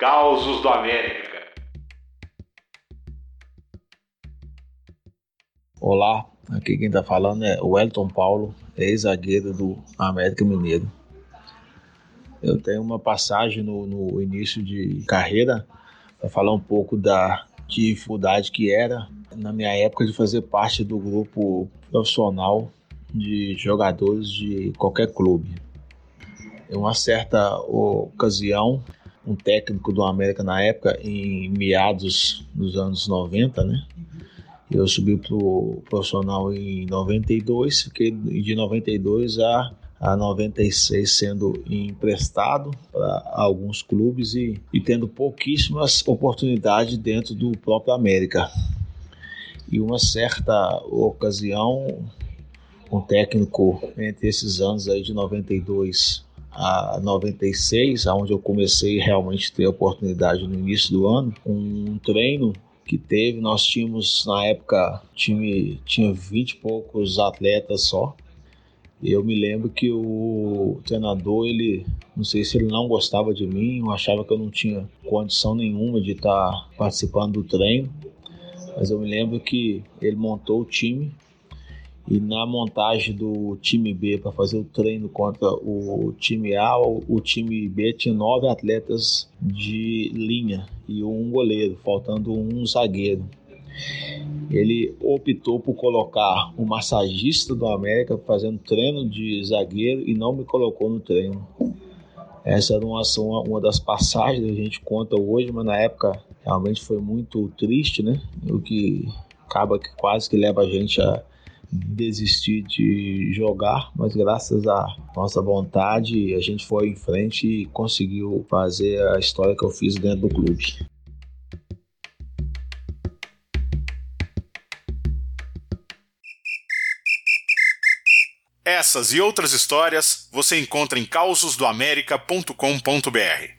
Causos do América. Olá, aqui quem está falando é o Elton Paulo, ex-zagueiro do América Mineiro. Eu tenho uma passagem no, no início de carreira para falar um pouco da dificuldade que era na minha época de fazer parte do grupo profissional de jogadores de qualquer clube. Em uma certa ocasião, um técnico do América na época, em meados dos anos 90, né? Eu subi para o profissional em 92, fiquei de 92 a, a 96 sendo emprestado para alguns clubes e, e tendo pouquíssimas oportunidades dentro do próprio América. E uma certa ocasião, um técnico entre esses anos aí de 92 a 96, onde eu comecei realmente a ter a oportunidade no início do ano, um treino que teve, nós tínhamos na época time tinha 20 e poucos atletas só. Eu me lembro que o treinador, ele não sei se ele não gostava de mim, ou achava que eu não tinha condição nenhuma de estar participando do treino. Mas eu me lembro que ele montou o time e na montagem do time B para fazer o treino contra o time A, o time B tinha nove atletas de linha e um goleiro, faltando um zagueiro. Ele optou por colocar o massagista do América fazendo treino de zagueiro e não me colocou no treino. Essa era uma, uma das passagens que a gente conta hoje, mas na época realmente foi muito triste, né? O que acaba que quase que leva a gente a desistir de jogar, mas graças à nossa vontade a gente foi em frente e conseguiu fazer a história que eu fiz dentro do clube. Essas e outras histórias você encontra em causosdoamerica.com.br.